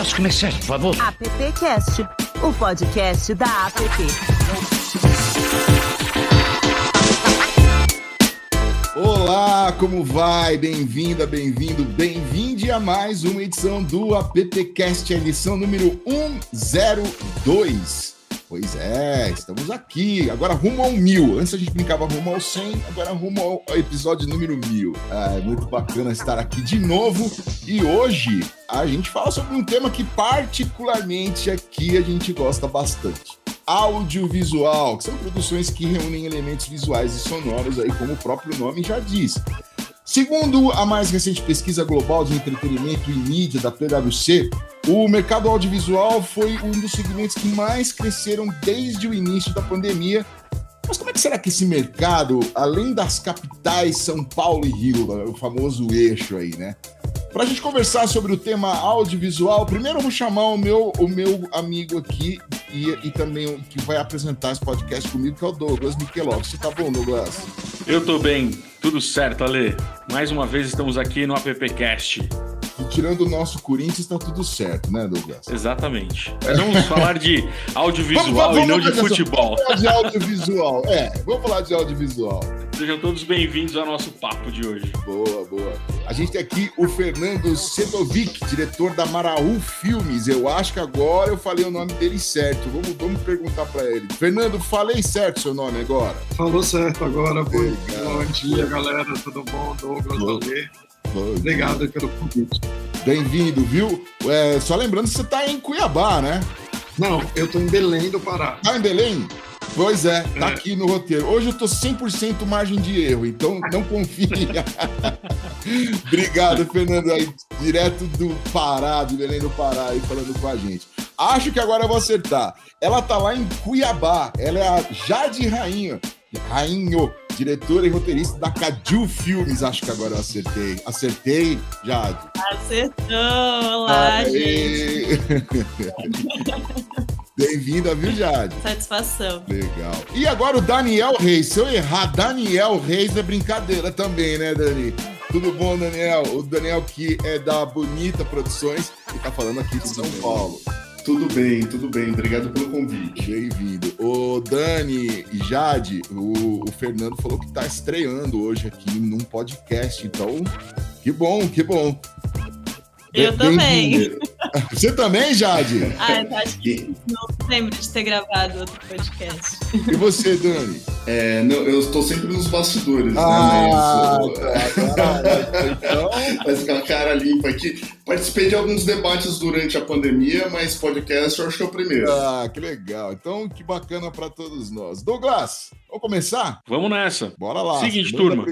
Nossa, começar, por favor. AppCast, o podcast da App. Olá, como vai? Bem-vinda, bem-vindo, bem-vinde a mais uma edição do AppCast, a edição número 102. Pois é, estamos aqui. Agora rumo ao mil. Antes a gente brincava rumo ao 100, agora rumo ao episódio número mil. É muito bacana estar aqui de novo. E hoje a gente fala sobre um tema que, particularmente aqui, a gente gosta bastante audiovisual, que são produções que reúnem elementos visuais e sonoros aí, como o próprio nome já diz. Segundo a mais recente pesquisa global de entretenimento e mídia da PwC, o mercado audiovisual foi um dos segmentos que mais cresceram desde o início da pandemia. Mas como é que será que esse mercado, além das capitais São Paulo e Rio, o famoso eixo aí, né? Para a gente conversar sobre o tema audiovisual, primeiro eu vou chamar o meu, o meu amigo aqui e, e também que vai apresentar esse podcast comigo, que é o Douglas Michelov. Você tá bom, Douglas? Eu tô bem, tudo certo, Ale. Mais uma vez estamos aqui no AppCast. E tirando o nosso Corinthians, tá tudo certo, né, Douglas? Exatamente. Mas vamos falar de audiovisual vamos, vamos, e não de futebol. Vamos falar de audiovisual, é, vamos falar de audiovisual. Sejam todos bem-vindos ao nosso papo de hoje. Boa, boa. A gente tem aqui o Fernando Sedovic, diretor da Maraú Filmes. Eu acho que agora eu falei o nome dele certo. Vamos, vamos perguntar para ele. Fernando, falei certo seu nome agora? Falou certo agora. Bom, bom dia, galera. Tudo bom? Douglas, Valê. Obrigado pelo convite. Bem-vindo, viu? É, só lembrando que você está em Cuiabá, né? Não, eu estou em Belém do Pará. Tá em Belém? Pois é, tá é. aqui no roteiro. Hoje eu tô 100% margem de erro, então não confia. Obrigado, Fernando, aí, direto do Pará, do Belém do Pará, aí falando com a gente. Acho que agora eu vou acertar. Ela tá lá em Cuiabá, ela é a Jade Rainha. Rainho, diretora e roteirista da Cadil Filmes. Acho que agora eu acertei. Acertei, Jade? Acertou! Olá, Aê. gente! Bem-vinda, viu, Jade? Satisfação. Legal. E agora o Daniel Reis. Se eu errar, Daniel Reis é brincadeira também, né, Dani? Tudo bom, Daniel? O Daniel que é da Bonita Produções e tá falando aqui de São Paulo. Tudo bem, tudo bem. Obrigado pelo convite. Bem-vindo. O Dani Jade, o, o Fernando falou que está estreando hoje aqui num podcast. Então, que bom, que bom. Eu também. Você também, Jade? Ah, eu acho que não lembro de ter gravado outro podcast. E você, Dani? É, não, eu estou sempre nos bastidores, né, ah, né? Mas, tá, então... Faz com a cara limpa aqui. Participei de alguns debates durante a pandemia, mas podcast eu acho que é o primeiro. Ah, que legal. Então, que bacana para todos nós. Douglas, vamos começar? Vamos nessa. Bora lá. Seguinte, turma.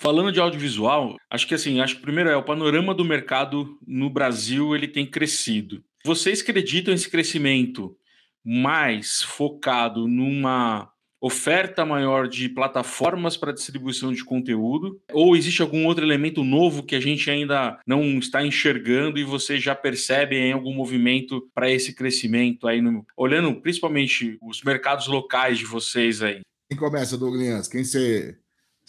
Falando de audiovisual, acho que assim, acho que primeiro é o panorama do mercado no Brasil, ele tem crescido. Vocês acreditam esse crescimento mais focado numa oferta maior de plataformas para distribuição de conteúdo? Ou existe algum outro elemento novo que a gente ainda não está enxergando e vocês já percebem algum movimento para esse crescimento aí, no, olhando principalmente os mercados locais de vocês aí? Quem começa, Douglas? Quem você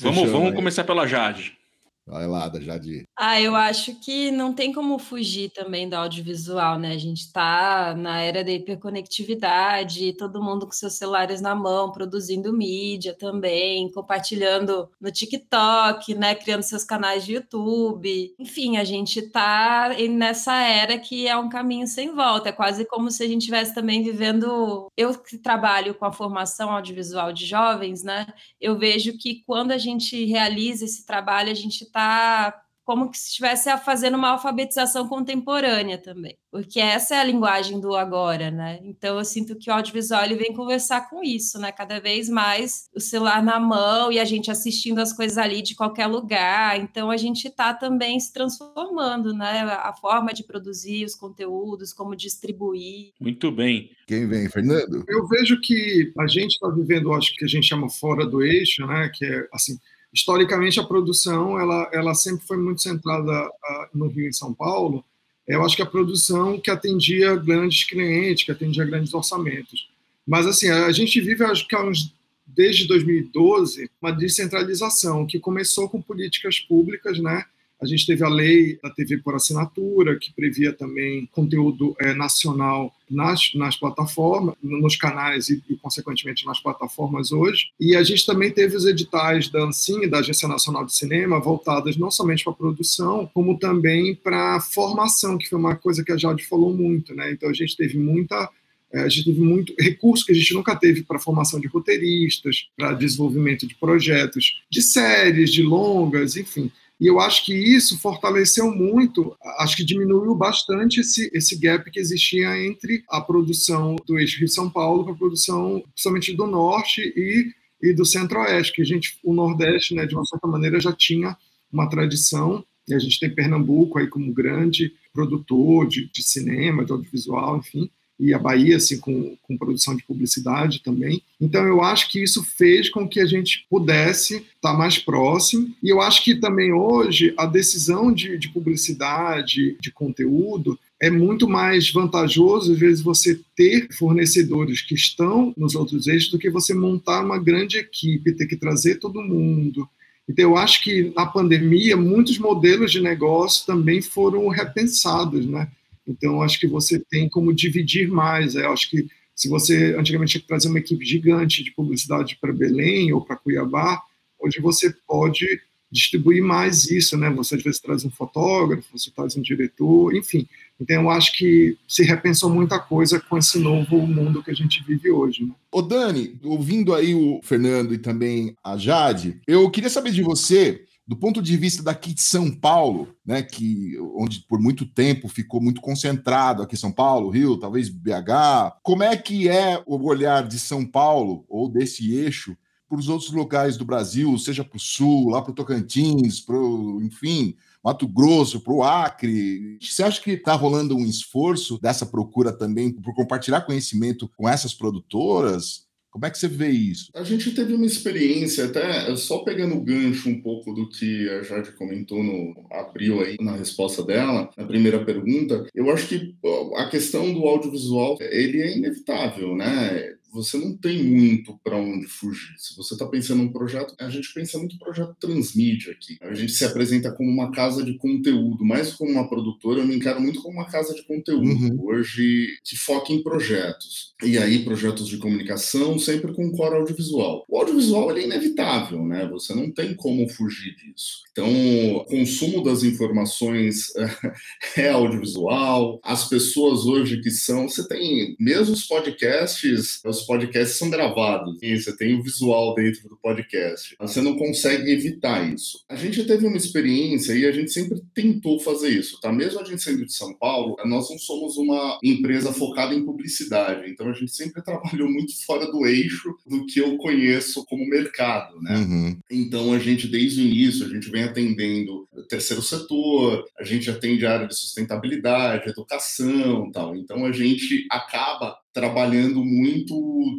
Vamos, vamos começar pela Jade. Vai lá, da Jade. Ah, eu acho que não tem como fugir também do audiovisual, né? A gente está na era da hiperconectividade, todo mundo com seus celulares na mão, produzindo mídia também, compartilhando no TikTok, né? Criando seus canais de YouTube. Enfim, a gente está nessa era que é um caminho sem volta. É quase como se a gente estivesse também vivendo. Eu que trabalho com a formação audiovisual de jovens, né? Eu vejo que quando a gente realiza esse trabalho, a gente está como que se estivesse fazendo uma alfabetização contemporânea também, porque essa é a linguagem do agora, né? Então eu sinto que o audiovisual ele vem conversar com isso, né? Cada vez mais o celular na mão e a gente assistindo as coisas ali de qualquer lugar. Então a gente está também se transformando, né? A forma de produzir os conteúdos, como distribuir. Muito bem. Quem vem, Fernando? Eu vejo que a gente está vivendo, acho que a gente chama fora do eixo, né? Que é assim historicamente a produção ela, ela sempre foi muito centrada no Rio e São Paulo. Eu acho que a produção que atendia grandes clientes, que atendia grandes orçamentos. Mas assim, a gente vive acho que há uns desde 2012 uma descentralização que começou com políticas públicas, né? A gente teve a lei da TV por assinatura, que previa também conteúdo é, nacional nas, nas plataformas, nos canais e, e, consequentemente, nas plataformas hoje. E a gente também teve os editais da ANSIM, da Agência Nacional de Cinema, voltados não somente para a produção, como também para a formação, que foi uma coisa que a Jade falou muito. Né? Então, a gente teve muita é, a gente teve muito recurso que a gente nunca teve para formação de roteiristas, para desenvolvimento de projetos, de séries, de longas, enfim. E eu acho que isso fortaleceu muito, acho que diminuiu bastante esse, esse gap que existia entre a produção do eixo Rio-São Paulo com a produção, principalmente do Norte e, e do Centro-Oeste, que a gente, o Nordeste, né, de uma certa maneira, já tinha uma tradição, e a gente tem Pernambuco aí como grande produtor de, de cinema, de audiovisual, enfim, e a Bahia, assim, com, com produção de publicidade também. Então, eu acho que isso fez com que a gente pudesse estar mais próximo. E eu acho que também hoje a decisão de, de publicidade, de conteúdo, é muito mais vantajoso, às vezes, você ter fornecedores que estão nos outros eixos do que você montar uma grande equipe, ter que trazer todo mundo. Então, eu acho que na pandemia, muitos modelos de negócio também foram repensados, né? Então, acho que você tem como dividir mais. Eu acho que se você antigamente tinha que trazer uma equipe gigante de publicidade para Belém ou para Cuiabá, hoje você pode distribuir mais isso, né? Você às vezes traz um fotógrafo, você traz um diretor, enfim. Então eu acho que se repensou muita coisa com esse novo mundo que a gente vive hoje. Né? Ô Dani, ouvindo aí o Fernando e também a Jade, eu queria saber de você do ponto de vista daqui de São Paulo, né, que onde por muito tempo ficou muito concentrado aqui São Paulo, Rio, talvez BH, como é que é o olhar de São Paulo ou desse eixo para os outros locais do Brasil, seja para o Sul, lá para o Tocantins, para enfim, Mato Grosso, para o Acre. Você acha que está rolando um esforço dessa procura também por compartilhar conhecimento com essas produtoras? Como é que você vê isso? A gente teve uma experiência, até só pegando o gancho um pouco do que a Jade comentou no abril aí, na resposta dela, na primeira pergunta, eu acho que a questão do audiovisual, ele é inevitável, né? Você não tem muito para onde fugir. Se você está pensando num projeto, a gente pensa muito em projeto transmídia aqui. A gente se apresenta como uma casa de conteúdo, mais como uma produtora, eu me encaro muito como uma casa de conteúdo uhum. hoje que foca em projetos. E aí, projetos de comunicação, sempre com core audiovisual. O audiovisual é inevitável, né? Você não tem como fugir disso. Então, o consumo das informações é audiovisual. As pessoas hoje que são, você tem mesmo os podcasts, os os podcasts são gravados e você tem o visual dentro do podcast. Você não consegue evitar isso. A gente teve uma experiência e a gente sempre tentou fazer isso, tá? Mesmo a gente sendo de São Paulo, nós não somos uma empresa focada em publicidade, então a gente sempre trabalhou muito fora do eixo do que eu conheço como mercado, né? Uhum. Então a gente desde o início a gente vem atendendo o terceiro setor, a gente atende a área de sustentabilidade, educação, tal. Então a gente acaba trabalhando muito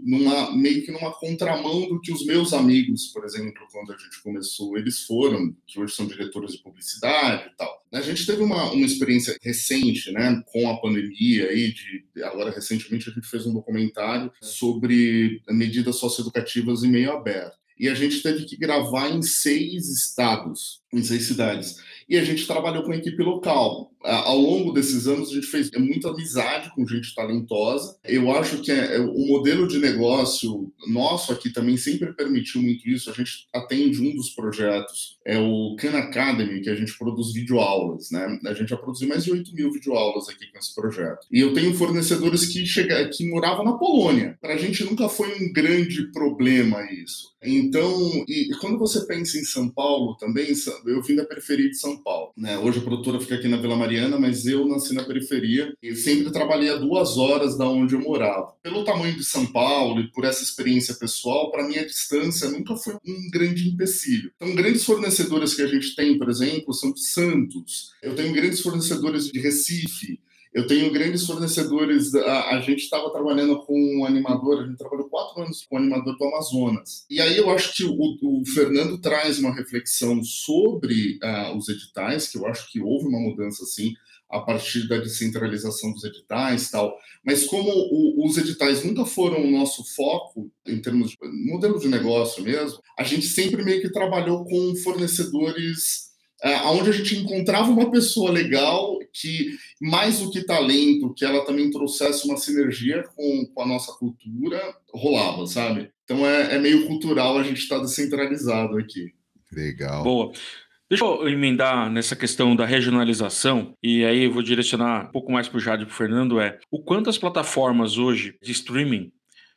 numa meio que numa contramão do que os meus amigos, por exemplo, quando a gente começou, eles foram, que hoje são diretores de publicidade e tal. A gente teve uma, uma experiência recente, né, com a pandemia aí, de, agora recentemente a gente fez um documentário sobre medidas socioeducativas em meio aberto. E a gente teve que gravar em seis estados, em seis cidades e a gente trabalhou com a equipe local. Ao longo desses anos, a gente fez muita amizade com gente talentosa. Eu acho que é, é, o modelo de negócio nosso aqui também sempre permitiu muito isso. A gente atende um dos projetos, é o Khan Academy, que a gente produz videoaulas. Né? A gente já produziu mais de 8 mil videoaulas aqui com esse projeto. E eu tenho fornecedores que, chega, que moravam na Polônia. Para a gente nunca foi um grande problema isso. Então, e quando você pensa em São Paulo também, eu vim da periferia de São Paulo. Né? Hoje a produtora fica aqui na Vila Mariana, mas eu nasci na periferia e sempre trabalhei a duas horas da onde eu morava. Pelo tamanho de São Paulo e por essa experiência pessoal, para mim a distância nunca foi um grande empecilho. Então, grandes fornecedores que a gente tem, por exemplo, são de Santos. Eu tenho grandes fornecedores de Recife. Eu tenho grandes fornecedores. A, a gente estava trabalhando com um animador, a gente trabalhou quatro anos com um animador do Amazonas. E aí eu acho que o, o Fernando traz uma reflexão sobre uh, os editais, que eu acho que houve uma mudança assim a partir da descentralização dos editais tal. Mas como o, os editais nunca foram o nosso foco em termos de modelo de negócio mesmo, a gente sempre meio que trabalhou com fornecedores é, onde a gente encontrava uma pessoa legal que, mais do que talento, que ela também trouxesse uma sinergia com, com a nossa cultura, rolava, sabe? Então é, é meio cultural a gente estar tá descentralizado aqui. Legal. Boa. Deixa eu emendar nessa questão da regionalização, e aí eu vou direcionar um pouco mais para o Jade e para o Fernando, é o quanto as plataformas hoje de streaming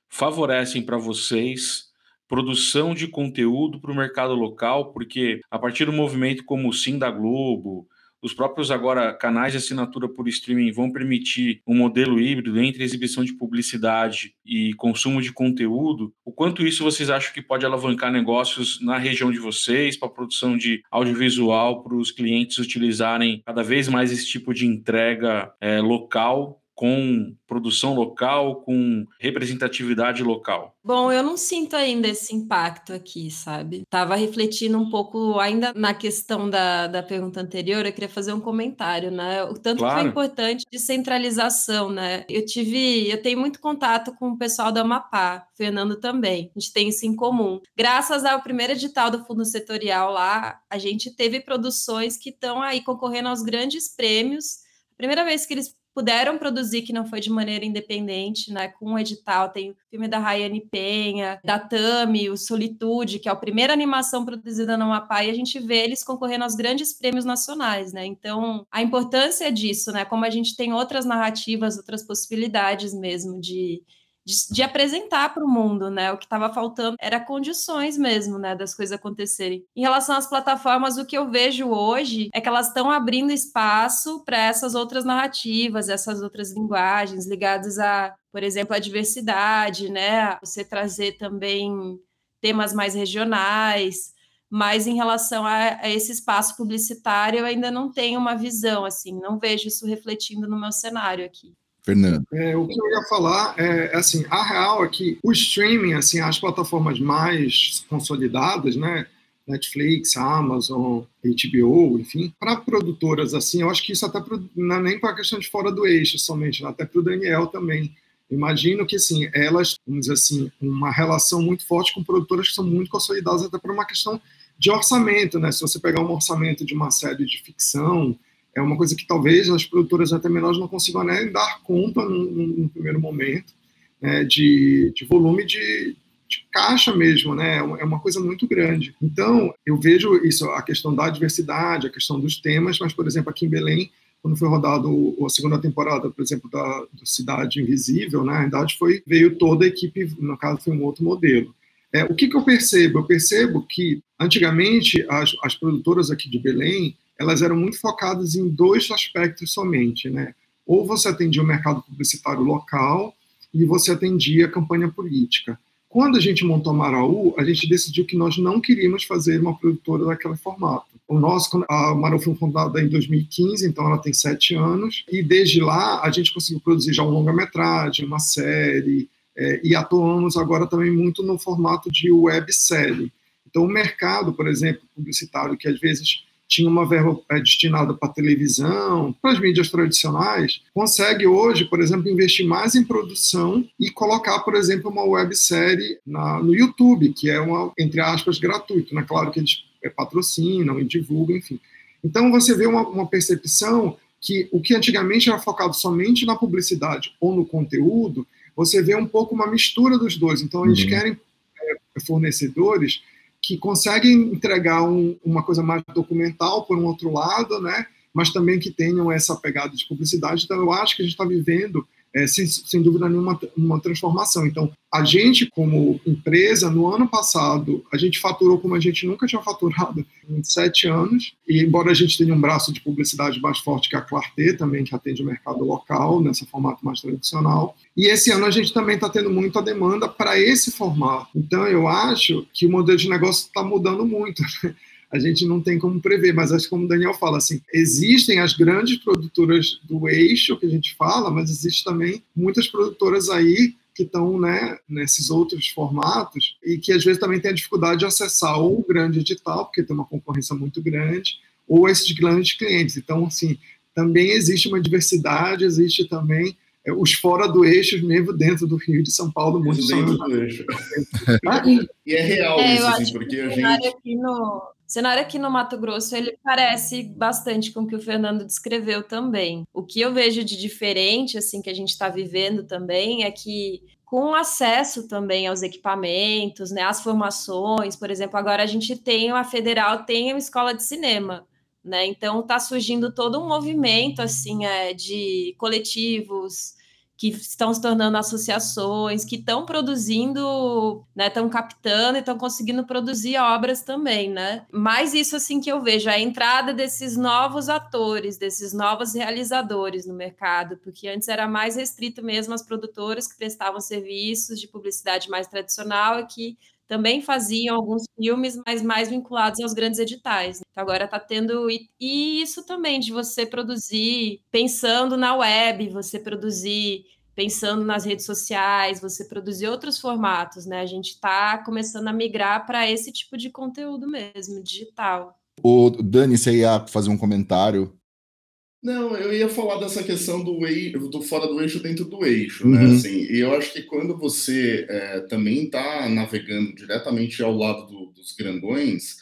favorecem para vocês produção de conteúdo para o mercado local, porque a partir do movimento como o Sim da Globo, os próprios agora canais de assinatura por streaming vão permitir um modelo híbrido entre exibição de publicidade e consumo de conteúdo. O quanto isso vocês acham que pode alavancar negócios na região de vocês, para a produção de audiovisual, para os clientes utilizarem cada vez mais esse tipo de entrega é, local com produção local, com representatividade local? Bom, eu não sinto ainda esse impacto aqui, sabe? Tava refletindo um pouco ainda na questão da, da pergunta anterior, eu queria fazer um comentário, né? O tanto claro. que foi importante descentralização, né? Eu tive, eu tenho muito contato com o pessoal do Amapá, Fernando também. A gente tem isso em comum. Graças ao primeiro edital do Fundo Setorial lá, a gente teve produções que estão aí concorrendo aos grandes prêmios. Primeira vez que eles puderam produzir que não foi de maneira independente, né? Com o edital, tem o filme da Rayane Penha, da Tami, o Solitude, que é a primeira animação produzida no Amapá, e a gente vê eles concorrendo aos grandes prêmios nacionais, né? Então, a importância disso, né? Como a gente tem outras narrativas, outras possibilidades mesmo de de, de apresentar para o mundo, né? O que estava faltando era condições mesmo, né, das coisas acontecerem. Em relação às plataformas, o que eu vejo hoje é que elas estão abrindo espaço para essas outras narrativas, essas outras linguagens ligadas a, por exemplo, a diversidade, né? Você trazer também temas mais regionais, mas em relação a, a, esse espaço publicitário, eu ainda não tenho uma visão, assim, não vejo isso refletindo no meu cenário aqui. Fernando. É, o que eu ia falar é, assim, a real é que o streaming, assim, as plataformas mais consolidadas, né, Netflix, Amazon, HBO, enfim, para produtoras assim, eu acho que isso até pro, não é nem para a questão de fora do eixo somente, né, até para o Daniel também. Imagino que assim, elas, vamos dizer assim, uma relação muito forte com produtoras que são muito consolidadas até por uma questão de orçamento, né? Se você pegar um orçamento de uma série de ficção, é uma coisa que talvez as produtoras até menores não consigam nem dar conta no primeiro momento né, de, de, volume de, de, caixa mesmo, né? É uma coisa muito grande. Então, eu vejo isso, a questão da diversidade, a questão dos temas, mas, por exemplo, aqui em Belém, quando foi rodado a segunda temporada, por exemplo, da, da Cidade Invisível, né, na verdade foi, veio toda a equipe, no caso foi um outro modelo. É, o que, que eu percebo? Eu percebo que, antigamente, as, as produtoras aqui de Belém, elas eram muito focadas em dois aspectos somente, né? Ou você atendia o mercado publicitário local e você atendia a campanha política. Quando a gente montou a Maraú, a gente decidiu que nós não queríamos fazer uma produtora daquele formato. O nosso, a Maraú foi fundada em 2015, então ela tem sete anos, e desde lá a gente conseguiu produzir já um longa-metragem, uma série, é, e atuamos agora também muito no formato de websérie. Então o mercado, por exemplo, publicitário, que às vezes tinha uma verba é, destinada para televisão, para as mídias tradicionais, consegue hoje, por exemplo, investir mais em produção e colocar, por exemplo, uma websérie na, no YouTube, que é uma, entre aspas, gratuito. Né? Claro que eles é, patrocinam e divulgam, enfim. Então você vê uma, uma percepção que o que antigamente era focado somente na publicidade ou no conteúdo, você vê um pouco uma mistura dos dois. Então eles uhum. querem é, fornecedores que conseguem entregar um, uma coisa mais documental, por um outro lado, né? mas também que tenham essa pegada de publicidade. Então, eu acho que a gente está vivendo é, sem, sem dúvida nenhuma, uma transformação. Então, a gente, como empresa, no ano passado, a gente faturou como a gente nunca tinha faturado em sete anos, e embora a gente tenha um braço de publicidade mais forte que a Clarté, também, que atende o mercado local, nesse formato mais tradicional, e esse ano a gente também está tendo muita demanda para esse formato. Então, eu acho que o modelo de negócio está mudando muito. Né? A gente não tem como prever, mas acho que como o Daniel fala, assim, existem as grandes produtoras do eixo que a gente fala, mas existe também muitas produtoras aí que estão né, nesses outros formatos e que às vezes também tem a dificuldade de acessar ou o grande edital, porque tem uma concorrência muito grande, ou esses grandes clientes. Então, assim, também existe uma diversidade, existe também é, os fora do eixo, mesmo dentro do Rio de São Paulo, muito dentro do eixo. e é real é, isso, assim, porque a gente. Aqui no, cenário aqui no Mato Grosso, ele parece bastante com o que o Fernando descreveu também. O que eu vejo de diferente, assim, que a gente está vivendo também, é que com acesso também aos equipamentos, né, às formações, por exemplo, agora a gente tem, a Federal tem uma escola de cinema, né, então está surgindo todo um movimento, assim, é, de coletivos, que estão se tornando associações, que estão produzindo, né, estão captando e estão conseguindo produzir obras também, né? Mas isso assim que eu vejo a entrada desses novos atores, desses novos realizadores no mercado, porque antes era mais restrito mesmo às produtoras que prestavam serviços de publicidade mais tradicional e que também faziam alguns filmes, mas mais vinculados aos grandes editais. Então agora está tendo e, e isso também de você produzir pensando na web, você produzir pensando nas redes sociais, você produzir outros formatos, né? A gente está começando a migrar para esse tipo de conteúdo mesmo, digital. O Dani, você ia fazer um comentário não, eu ia falar dessa questão do, eixo, do fora do eixo dentro do eixo, né? uhum. né? Assim, e eu acho que quando você é, também está navegando diretamente ao lado do, dos grandões,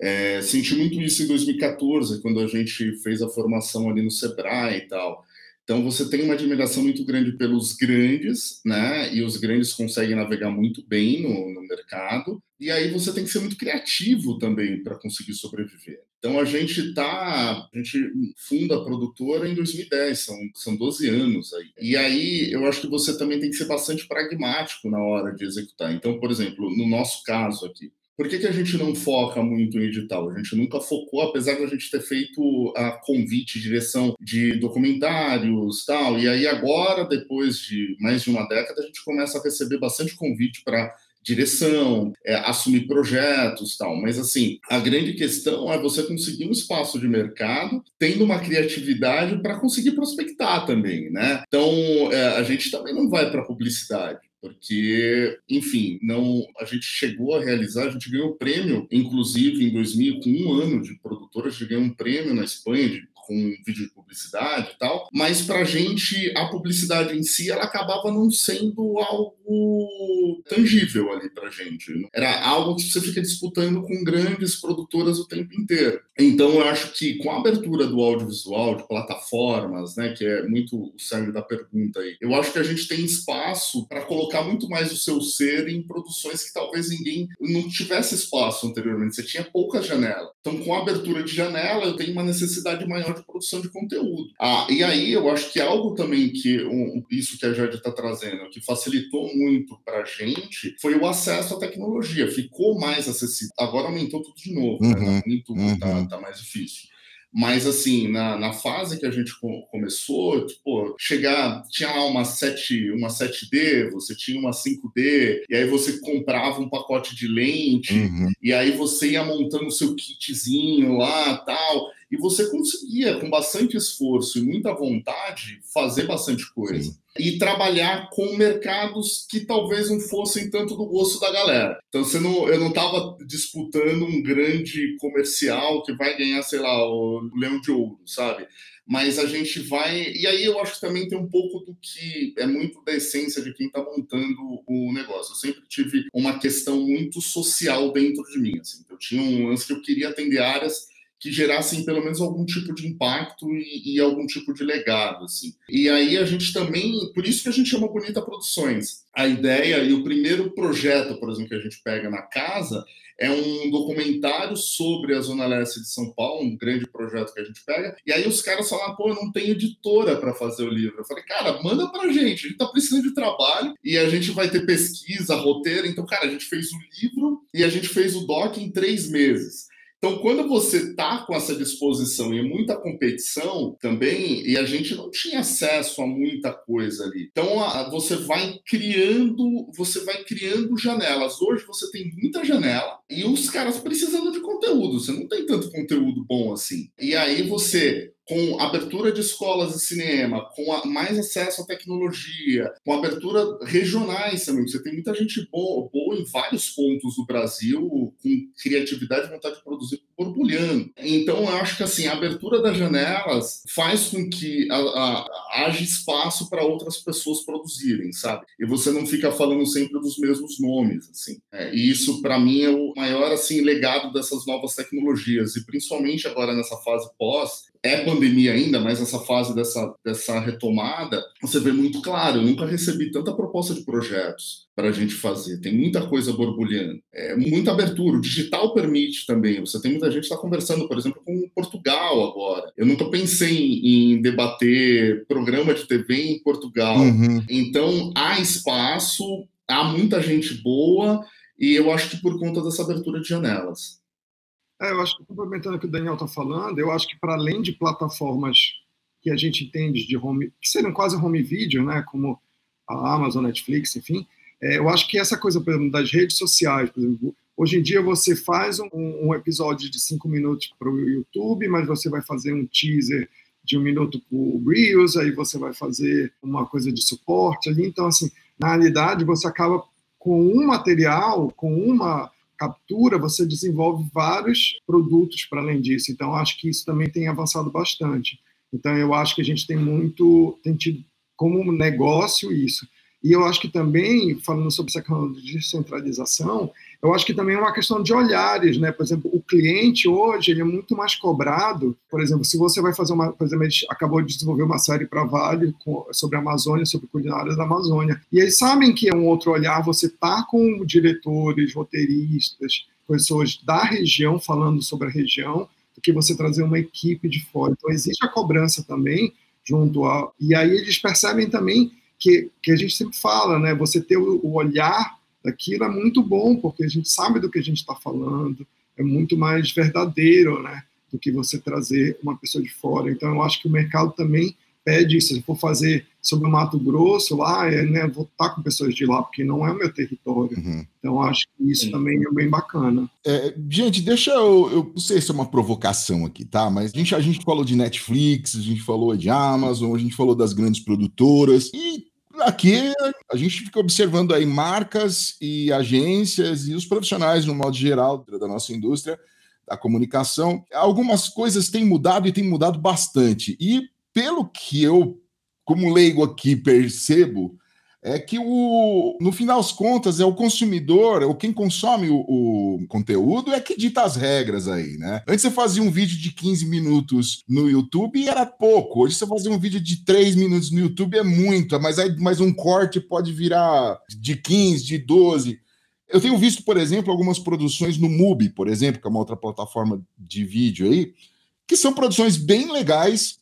é, senti muito isso em 2014, quando a gente fez a formação ali no Sebrae e tal. Então você tem uma admiração muito grande pelos grandes, né? E os grandes conseguem navegar muito bem no, no mercado. E aí você tem que ser muito criativo também para conseguir sobreviver. Então a gente tá, a gente funda a produtora em 2010, são, são 12 anos aí. E aí eu acho que você também tem que ser bastante pragmático na hora de executar. Então, por exemplo, no nosso caso aqui, por que, que a gente não foca muito em edital? A gente nunca focou, apesar de a gente ter feito a convite, direção de documentários tal. E aí agora, depois de mais de uma década, a gente começa a receber bastante convite para direção, é, assumir projetos tal. Mas assim, a grande questão é você conseguir um espaço de mercado, tendo uma criatividade para conseguir prospectar também, né? Então é, a gente também não vai para publicidade porque, enfim, não a gente chegou a realizar, a gente ganhou prêmio, inclusive em 2000, com um ano de produtora, a gente ganhou um prêmio na Espanha de com vídeo de publicidade e tal, mas para a gente a publicidade em si ela acabava não sendo algo tangível ali para gente. Era algo que você fica disputando com grandes produtoras o tempo inteiro. Então eu acho que com a abertura do audiovisual, de plataformas, né, que é muito o sangue da pergunta aí, eu acho que a gente tem espaço para colocar muito mais o seu ser em produções que talvez ninguém não tivesse espaço anteriormente. Você tinha poucas janelas. Então com a abertura de janela eu tenho uma necessidade maior de produção de conteúdo. Ah, e aí eu acho que algo também que um, isso que a Jade está trazendo, que facilitou muito para a gente, foi o acesso à tecnologia. Ficou mais acessível. Agora aumentou tudo de novo, né? uhum, né? muito, uhum. tá, tá mais difícil. Mas, assim, na, na fase que a gente começou, tipo, chegar, tinha lá uma, 7, uma 7D, você tinha uma 5D, e aí você comprava um pacote de lente, uhum. e aí você ia montando o seu kitzinho lá tal e você conseguia, com bastante esforço e muita vontade, fazer bastante coisa. E trabalhar com mercados que talvez não fossem tanto do gosto da galera. Então, você não, eu não estava disputando um grande comercial que vai ganhar, sei lá, o Leão de Ouro, sabe? mas a gente vai. E aí eu acho que também tem um pouco do que é muito da essência de quem está montando o negócio. Eu sempre tive uma questão muito social dentro de mim. Assim. Eu tinha um lance que eu queria atender áreas que gerassem pelo menos algum tipo de impacto e, e, algum tipo de legado, assim. E aí a gente também, por isso que a gente chama Bonita Produções. A ideia e o primeiro projeto, por exemplo, que a gente pega na casa é um documentário sobre a Zona Leste de São Paulo, um grande projeto que a gente pega. E aí os caras falam, pô, não tem editora para fazer o livro. Eu falei, cara, manda pra gente, a gente tá precisando de trabalho e a gente vai ter pesquisa, roteiro. Então, cara, a gente fez o livro e a gente fez o doc em três meses. Então, quando você está com essa disposição e muita competição também, e a gente não tinha acesso a muita coisa ali. Então, a, você vai criando, você vai criando janelas. Hoje você tem muita janela e os caras precisando de conteúdo. Você não tem tanto conteúdo bom assim. E aí você com abertura de escolas de cinema, com a, mais acesso à tecnologia, com abertura regionais também. Você tem muita gente boa, boa em vários pontos do Brasil, com criatividade e vontade de produzir borbulhando. Então, eu acho que assim, a abertura das janelas faz com que a, a haja espaço para outras pessoas produzirem, sabe? E você não fica falando sempre dos mesmos nomes, assim. É, e isso, para mim, é o maior, assim, legado dessas novas tecnologias. E principalmente agora nessa fase pós, é pandemia ainda, mas essa fase dessa, dessa retomada, você vê muito claro. Eu nunca recebi tanta proposta de projetos para a gente fazer. Tem muita coisa borbulhando, é, muita abertura. O digital permite também. Você tem muita gente que está conversando, por exemplo, com Portugal agora. Eu nunca pensei em, em debater programa de TV em Portugal. Uhum. Então, há espaço, há muita gente boa, e eu acho que por conta dessa abertura de janelas. É, eu acho que complementando o que o Daniel está falando, eu acho que para além de plataformas que a gente entende de home, que seriam quase home video, né, como a Amazon, Netflix, enfim, é, eu acho que essa coisa, por exemplo, das redes sociais, por exemplo, hoje em dia você faz um, um episódio de cinco minutos para o YouTube, mas você vai fazer um teaser de um minuto para o Reels, aí você vai fazer uma coisa de suporte ali, então, assim, na realidade, você acaba com um material, com uma captura, você desenvolve vários produtos para além disso. Então, acho que isso também tem avançado bastante. Então, eu acho que a gente tem muito, tem tido como negócio isso. E eu acho que também, falando sobre essa questão de descentralização, eu acho que também é uma questão de olhares, né? Por exemplo, o cliente hoje ele é muito mais cobrado. Por exemplo, se você vai fazer uma, por exemplo, acabou de desenvolver uma série para Vale sobre a Amazônia, sobre culinária da Amazônia. E eles sabem que é um outro olhar. Você tá com diretores, roteiristas, pessoas da região falando sobre a região, do que você trazer uma equipe de fora. Então existe a cobrança também junto a e aí eles percebem também que, que a gente sempre fala, né? Você ter o, o olhar daquilo é muito bom, porque a gente sabe do que a gente está falando, é muito mais verdadeiro, né? Do que você trazer uma pessoa de fora. Então, eu acho que o mercado também pede isso. Se for fazer sobre o Mato Grosso lá, é, né, vou estar com pessoas de lá, porque não é o meu território. Uhum. Então, acho que isso também é bem bacana. É, gente, deixa eu. Eu não sei se é uma provocação aqui, tá? Mas a gente, a gente falou de Netflix, a gente falou de Amazon, a gente falou das grandes produtoras. E Aqui a gente fica observando aí marcas e agências e os profissionais, no modo geral, da nossa indústria da comunicação. Algumas coisas têm mudado e têm mudado bastante. E pelo que eu, como leigo aqui, percebo, é que o, no final das contas é o consumidor, ou quem consome o, o, conteúdo é que dita as regras aí, né? Antes você fazia um vídeo de 15 minutos no YouTube e era pouco. Hoje você fazia um vídeo de 3 minutos no YouTube é muito, mas aí mais um corte pode virar de 15, de 12. Eu tenho visto, por exemplo, algumas produções no MUBI, por exemplo, que é uma outra plataforma de vídeo aí, que são produções bem legais,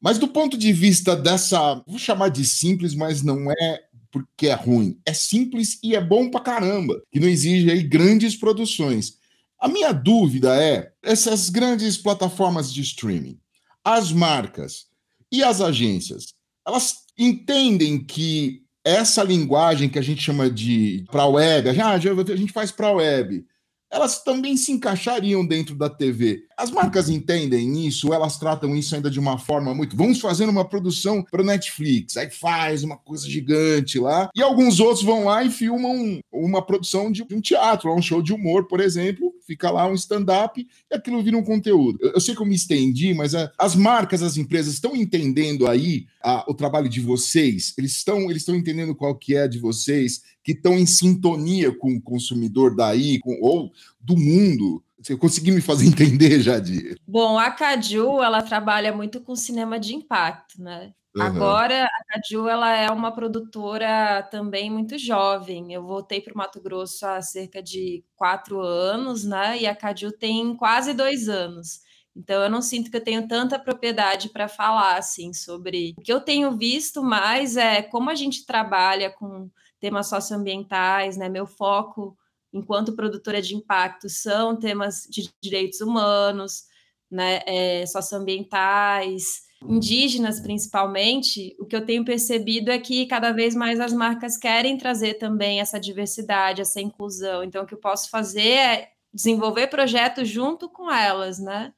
mas do ponto de vista dessa, vou chamar de simples, mas não é porque é ruim. É simples e é bom pra caramba, que não exige aí grandes produções. A minha dúvida é: essas grandes plataformas de streaming, as marcas e as agências, elas entendem que essa linguagem que a gente chama de para web, ah, a gente faz para web, elas também se encaixariam dentro da TV. As marcas entendem isso, elas tratam isso ainda de uma forma muito. Vamos fazer uma produção para Netflix, aí faz uma coisa gigante lá, e alguns outros vão lá e filmam uma produção de um teatro, um show de humor, por exemplo, fica lá um stand-up e aquilo vira um conteúdo. Eu, eu sei que eu me estendi, mas a, as marcas, as empresas estão entendendo aí a, o trabalho de vocês, eles estão eles estão entendendo qual que é de vocês, que estão em sintonia com o consumidor daí, com, ou do mundo. Você conseguiu me fazer entender, Jadir? Bom, a Caju, ela trabalha muito com cinema de impacto, né? Uhum. Agora, a Caju, ela é uma produtora também muito jovem. Eu voltei para o Mato Grosso há cerca de quatro anos, né? E a Caju tem quase dois anos. Então, eu não sinto que eu tenho tanta propriedade para falar, assim, sobre... O que eu tenho visto mais é como a gente trabalha com temas socioambientais, né? Meu foco enquanto produtora de impacto são temas de direitos humanos, né? É, socioambientais, indígenas principalmente. O que eu tenho percebido é que cada vez mais as marcas querem trazer também essa diversidade, essa inclusão. Então, o que eu posso fazer é desenvolver projetos junto com elas, né?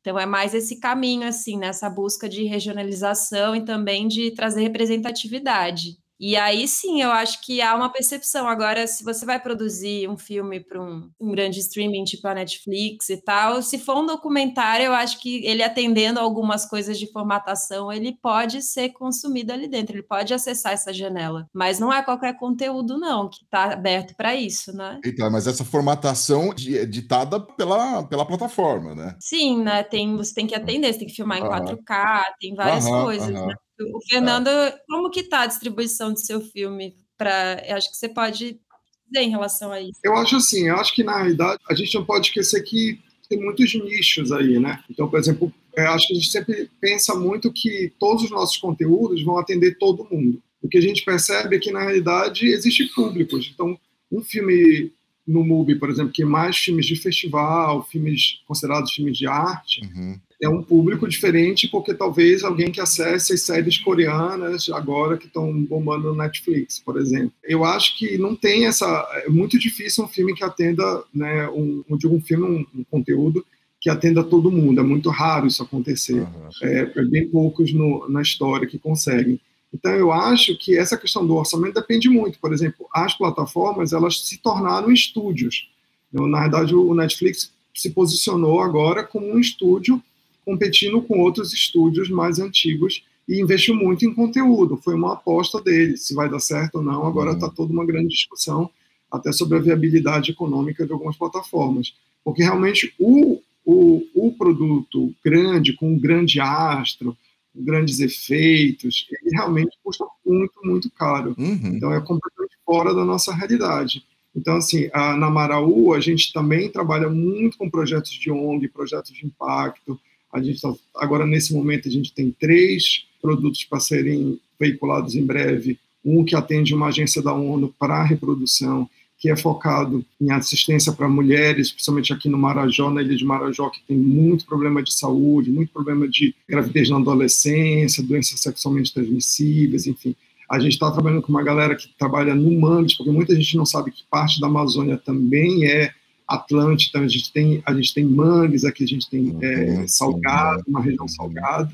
Então é mais esse caminho assim, nessa busca de regionalização e também de trazer representatividade. E aí sim, eu acho que há uma percepção. Agora, se você vai produzir um filme para um, um, grande streaming tipo a Netflix e tal, se for um documentário, eu acho que ele atendendo algumas coisas de formatação, ele pode ser consumido ali dentro, ele pode acessar essa janela. Mas não é qualquer conteúdo, não, que está aberto para isso, né? Então, mas essa formatação é ditada pela, pela plataforma, né? Sim, né? Tem, você tem que atender, você tem que filmar em 4K, tem várias coisas, né? O Fernando, é. como que tá a distribuição do seu filme? Para, acho que você pode dizer em relação a isso. Eu acho assim, eu acho que na realidade a gente não pode esquecer que tem muitos nichos aí, né? Então, por exemplo, eu acho que a gente sempre pensa muito que todos os nossos conteúdos vão atender todo mundo. O que a gente percebe é que na realidade existe públicos. Então, um filme no MUBI, por exemplo, que é mais filmes de festival, filmes considerados filmes de arte, uhum é um público diferente, porque talvez alguém que acesse as séries coreanas agora que estão bombando no Netflix, por exemplo. Eu acho que não tem essa. É muito difícil um filme que atenda, né, um, um filme, um, um conteúdo que atenda todo mundo. É muito raro isso acontecer. Uhum. É, é, bem poucos no, na história que conseguem. Então, eu acho que essa questão do orçamento depende muito. Por exemplo, as plataformas elas se tornaram estúdios. Na verdade, o Netflix se posicionou agora como um estúdio competindo com outros estúdios mais antigos e investiu muito em conteúdo. Foi uma aposta dele, se vai dar certo ou não. Agora está uhum. toda uma grande discussão até sobre a viabilidade econômica de algumas plataformas, porque realmente o, o, o produto grande, com um grande astro, grandes efeitos, ele realmente custa muito, muito caro. Uhum. Então é completamente fora da nossa realidade. Então, assim, a, na Maraú, a gente também trabalha muito com projetos de ONG, projetos de impacto, a gente tá, agora, nesse momento, a gente tem três produtos para serem veiculados em breve. Um que atende uma agência da ONU para a reprodução, que é focado em assistência para mulheres, principalmente aqui no Marajó, na ilha de Marajó, que tem muito problema de saúde, muito problema de gravidez na adolescência, doenças sexualmente transmissíveis, enfim. A gente está trabalhando com uma galera que trabalha no Mangues, porque muita gente não sabe que parte da Amazônia também é Atlântida, a gente tem, a gente tem mangues, aqui a gente tem uhum, é, salgado, uma região salgada,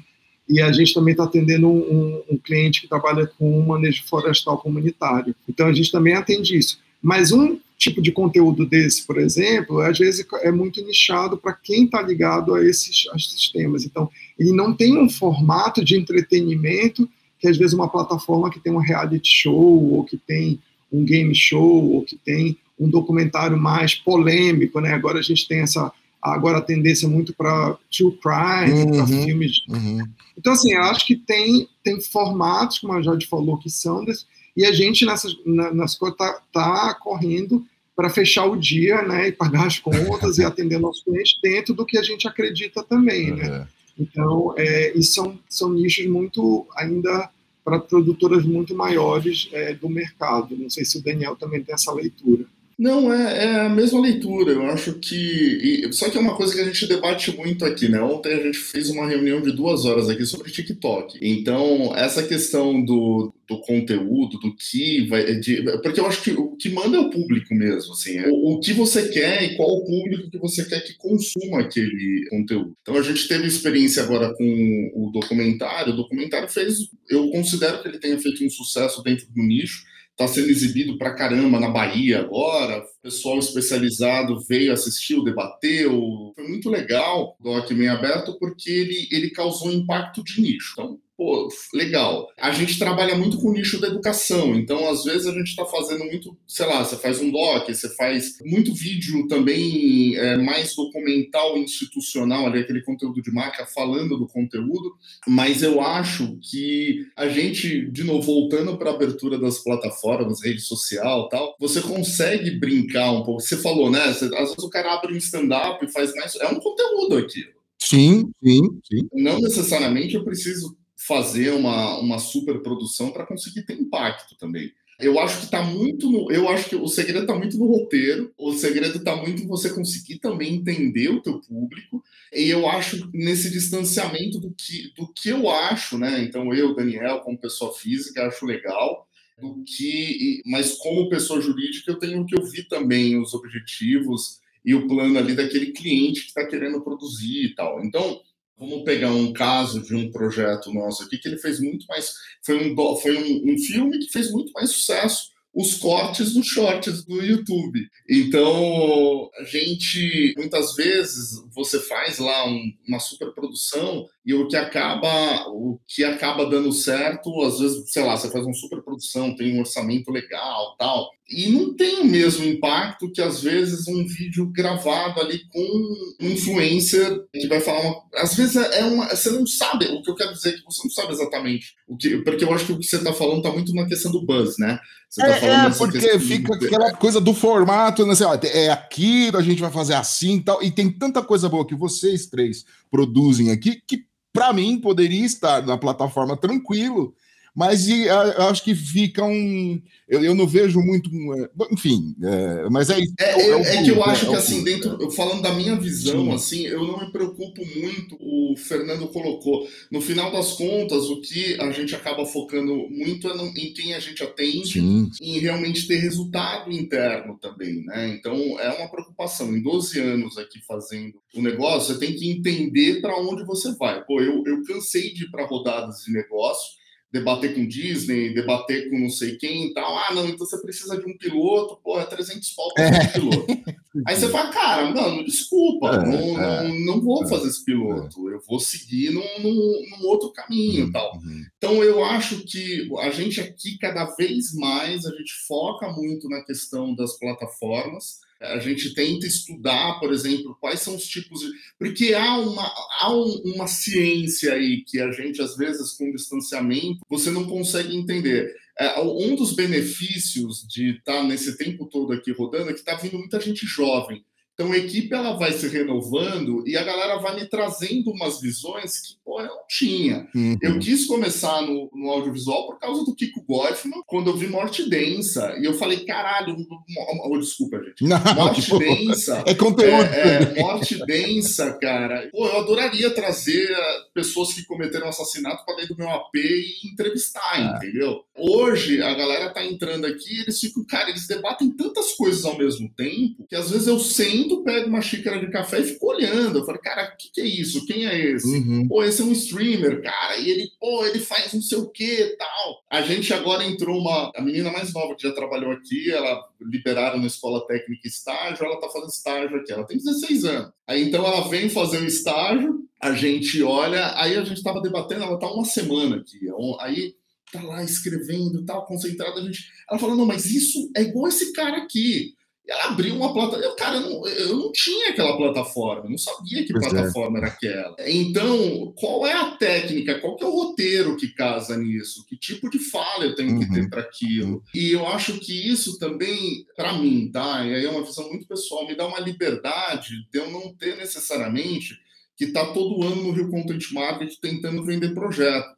e a gente também está atendendo um, um, um, cliente que trabalha com um manejo florestal comunitário. Então a gente também atende isso. Mas um tipo de conteúdo desse, por exemplo, às vezes é muito nichado para quem está ligado a esses, a esses temas. Então ele não tem um formato de entretenimento que às vezes uma plataforma que tem um reality show ou que tem um game show ou que tem um documentário mais polêmico, né? Agora a gente tem essa agora a tendência muito para true crime, uhum, para filmes. Uhum. Então assim, eu acho que tem tem formatos, como a Jade falou, que são desse, e a gente nessas nas coisas tá, tá correndo para fechar o dia, né, e pagar as contas e atender nossos clientes dentro do que a gente acredita também, né? É. Então, é, e são são nichos muito ainda para produtoras muito maiores é, do mercado. Não sei se o Daniel também tem essa leitura. Não, é, é, a mesma leitura. Eu acho que. E, só que é uma coisa que a gente debate muito aqui, né? Ontem a gente fez uma reunião de duas horas aqui sobre TikTok. Então, essa questão do, do conteúdo, do que vai. De, porque eu acho que o que manda é o público mesmo, assim. É o, o, que você quer e qual o público que você quer que consuma aquele conteúdo. Então, a gente teve experiência agora com o documentário. O documentário fez. Eu considero que ele tenha feito um sucesso dentro do nicho está sendo exibido para caramba na Bahia agora. O pessoal especializado veio, assistiu, debateu. Foi muito legal o Doc Meio Aberto porque ele, ele causou impacto de nicho. Então, pô, legal. A gente trabalha muito com o nicho da educação, então às vezes a gente está fazendo muito, sei lá, você faz um doc, você faz muito vídeo também é, mais documental institucional, ali, aquele conteúdo de marca falando do conteúdo, mas eu acho que a gente, de novo, voltando para a abertura das plataformas, rede social tal, você consegue brincar um pouco. Você falou, né? Às vezes o cara abre um stand-up e faz mais. É um conteúdo aqui. Sim, sim, sim. Não necessariamente eu preciso fazer uma, uma super produção para conseguir ter impacto também. Eu acho que está muito no, eu acho que o segredo está muito no roteiro, o segredo está muito em você conseguir também entender o teu público, e eu acho nesse distanciamento do que, do que eu acho, né? Então eu, Daniel, como pessoa física, acho legal, do que, mas como pessoa jurídica eu tenho que ouvir também os objetivos e o plano ali daquele cliente que está querendo produzir e tal. Então, Vamos pegar um caso de um projeto nosso aqui que ele fez muito mais. Foi um, foi um, um filme que fez muito mais sucesso os cortes dos shorts do YouTube. Então, a gente, muitas vezes, você faz lá um, uma superprodução e o que acaba o que acaba dando certo, às vezes, sei lá, você faz uma superprodução, tem um orçamento legal, tal, e não tem o mesmo impacto que às vezes um vídeo gravado ali com um influencer que vai falar uma, às vezes é uma, você não sabe, o que eu quero dizer é que você não sabe exatamente o que, porque eu acho que o que você está falando está muito na questão do buzz, né? Você tá é, é porque fica aquela coisa do formato, né? Assim, ó, é aqui, a gente vai fazer assim e tal, e tem tanta coisa boa que vocês três produzem aqui que para mim, poderia estar na plataforma tranquilo, mas e, a, acho que fica um. Eu, eu não vejo muito. É, enfim, é, mas é, é, é, é, é que eu acho que, assim, dentro, falando da minha visão, Sim. assim, eu não me preocupo muito, o Fernando colocou. No final das contas, o que a gente acaba focando muito é no, em quem a gente atende, Sim. em realmente ter resultado interno também, né? Então, é uma preocupação. Em 12 anos aqui fazendo o negócio, você tem que entender para onde você vai. Pô, eu, eu cansei de ir para rodadas de negócio debater com Disney, debater com não sei quem e tal. Ah, não, então você precisa de um piloto, pô, é 300 pau para é. um piloto. Aí você fala, cara, mano, desculpa, é, não, é, não, não, vou é, fazer esse piloto, eu vou seguir num, num, num outro caminho e tal. Uhum. Então eu acho que a gente aqui, cada vez mais, a gente foca muito na questão das plataformas, a gente tenta estudar, por exemplo, quais são os tipos de. Porque há uma, há um, uma ciência aí que a gente, às vezes, com distanciamento, você não consegue entender. É, um dos benefícios de estar nesse tempo todo aqui rodando é que está vindo muita gente jovem. Então a equipe ela vai se renovando e a galera vai me trazendo umas visões que pô, eu não tinha. Uhum. Eu quis começar no, no, audiovisual por causa do Kiko Goffman, quando eu vi Morte Densa. E eu falei, caralho, oh, desculpa, gente. Não, Morte pô, Densa. É conteúdo. É, é, Morte Densa, cara. Pô, eu adoraria trazer pessoas que cometeram assassinato para dentro do meu AP e entrevistar, ah. entendeu? Hoje, a galera tá entrando aqui eles ficam, cara, eles debatem tantas coisas ao mesmo tempo que às vezes eu sento momento pego uma xícara de café e fico olhando. Eu falei, cara, o que, que, é isso? Quem é esse? Uhum. Pô, esse é um streamer, cara. E ele, pô, ele faz não sei o que tal. A gente agora entrou uma. A menina mais nova que já trabalhou aqui, ela liberaram na escola técnica estágio, ela tá fazendo estágio aqui. Ela tem 16 anos. Aí então ela vem fazer um estágio, a gente olha, aí a gente tava debatendo, ela tá uma semana aqui. Aí tá lá escrevendo, tal, concentrada, a gente. Ela falou, não, mas isso é igual esse cara aqui ela abriu uma plataforma. Cara, eu não, eu não tinha aquela plataforma, eu não sabia que pois é. plataforma é. era aquela. Então, qual é a técnica, qual que é o roteiro que casa nisso? Que tipo de fala eu tenho uhum. que ter uhum. para aquilo? E eu acho que isso também, para mim, tá? E aí é uma visão muito pessoal, me dá uma liberdade de eu não ter necessariamente que tá todo ano no Rio Content Market tentando vender projeto.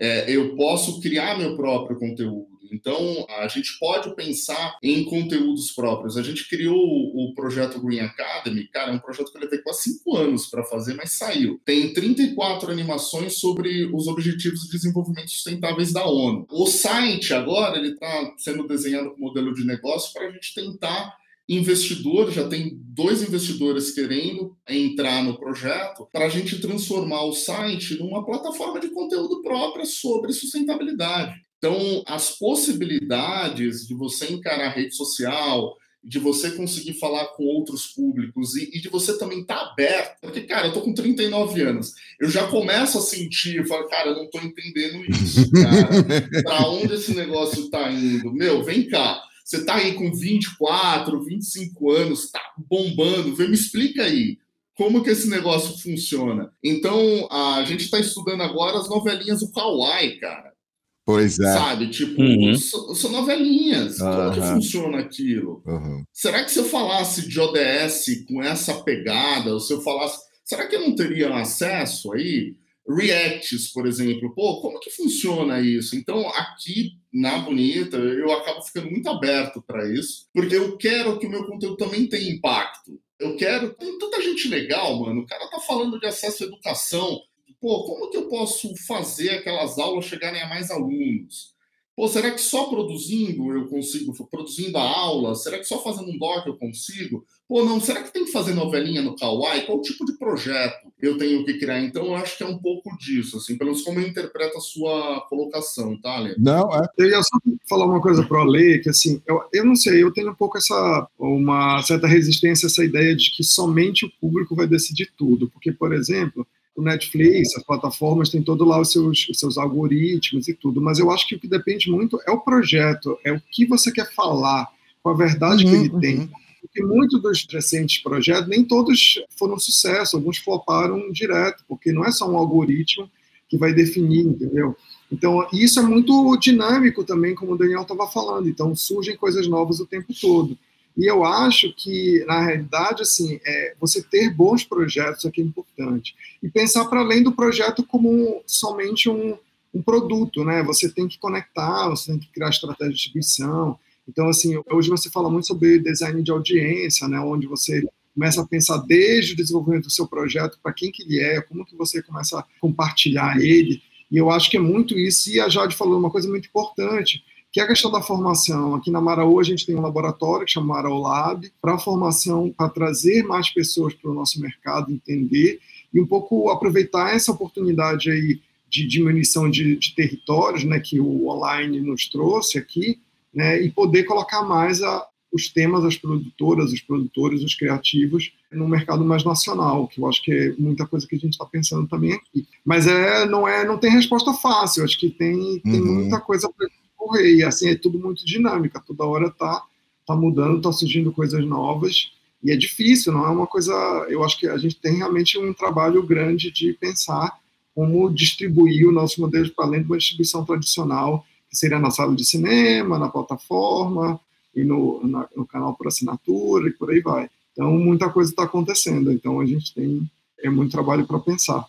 É, eu posso criar meu próprio conteúdo então, a gente pode pensar em conteúdos próprios. A gente criou o, projeto Green Academy, cara, é um projeto que eu levei quase cinco anos para fazer, mas saiu. Tem 34 animações sobre os Objetivos de Desenvolvimento Sustentáveis da ONU. O site agora ele está sendo desenhado com modelo de negócio para a gente tentar investidor, já tem dois investidores querendo entrar no projeto para a gente transformar o site numa plataforma de conteúdo própria sobre sustentabilidade. Então, as possibilidades de você encarar a rede social, de você conseguir falar com outros públicos e, e de você também estar tá aberto. Porque, cara, eu tô com 39 anos, eu já começo a sentir, eu falo, cara, eu não tô entendendo isso, cara. pra onde esse negócio tá indo? Meu, vem cá. Você tá aí com 24, 25 anos, tá bombando, vem, me explica aí como que esse negócio funciona. Então, a gente está estudando agora as novelinhas do Kawaii, cara. Pois é. Sabe? Tipo, uhum. são, novelinhas. Uhum. Como que funciona aquilo? Uhum. Será que se eu falasse de ODS com essa pegada, ou se eu falasse. Será que eu não teria acesso aí? Reacts, por exemplo. Pô, como que funciona isso? Então, aqui na Bonita, eu acabo ficando muito aberto para isso, porque eu quero que o meu conteúdo também tenha impacto. Eu quero. Tem tanta gente legal, mano. O cara tá falando de acesso à educação pô, como que eu posso fazer aquelas aulas chegarem a mais alunos? Pô, será que só produzindo eu consigo, produzindo a aula? Será que só fazendo um doc eu consigo? Pô, não, será que tem que fazer novelinha no Kawaii? Qual tipo de projeto eu tenho que criar? Então, eu acho que é um pouco disso, assim, pelo menos como eu interpreto a sua colocação, tá, Ale? Não, é. Eu ia só falar uma coisa para o Ale, que assim, eu, eu não sei, eu tenho um pouco essa, uma certa resistência a essa ideia de que somente o público vai decidir tudo, porque, por exemplo, o Netflix, as plataformas têm todo lá os seus, os seus algoritmos e tudo, mas eu acho que o que depende muito é o projeto, é o que você quer falar, com a verdade uhum, que ele uhum. tem. Porque muitos dos recentes projetos, nem todos foram sucesso, alguns floparam direto, porque não é só um algoritmo que vai definir, entendeu? Então, isso é muito dinâmico também, como o Daniel estava falando. Então, surgem coisas novas o tempo todo. E eu acho que, na realidade, assim, é, você ter bons projetos aqui é importante. E pensar para além do projeto como somente um, um produto, né? Você tem que conectar, você tem que criar estratégia de distribuição. Então, assim, hoje você fala muito sobre design de audiência, né? Onde você começa a pensar desde o desenvolvimento do seu projeto, para quem que ele é, como que você começa a compartilhar ele. E eu acho que é muito isso. E a Jade falou uma coisa muito importante, que é a questão da formação. Aqui na Maraú a gente tem um laboratório que chama Maraú Lab, para a formação, para trazer mais pessoas para o nosso mercado, entender e um pouco aproveitar essa oportunidade aí de diminuição de, de territórios, né, que o online nos trouxe aqui, né, e poder colocar mais a, os temas das produtoras, os produtores, os criativos no mercado mais nacional, que eu acho que é muita coisa que a gente está pensando também aqui. Mas é, não é, não tem resposta fácil. Acho que tem, tem uhum. muita coisa para correr. E assim, é tudo muito dinâmica, toda hora tá, tá mudando, tá surgindo coisas novas. E é difícil, não é uma coisa. Eu acho que a gente tem realmente um trabalho grande de pensar como distribuir o nosso modelo para além de uma distribuição tradicional, que seria na sala de cinema, na plataforma e no, na, no canal por assinatura e por aí vai. Então, muita coisa está acontecendo. Então, a gente tem é muito trabalho para pensar.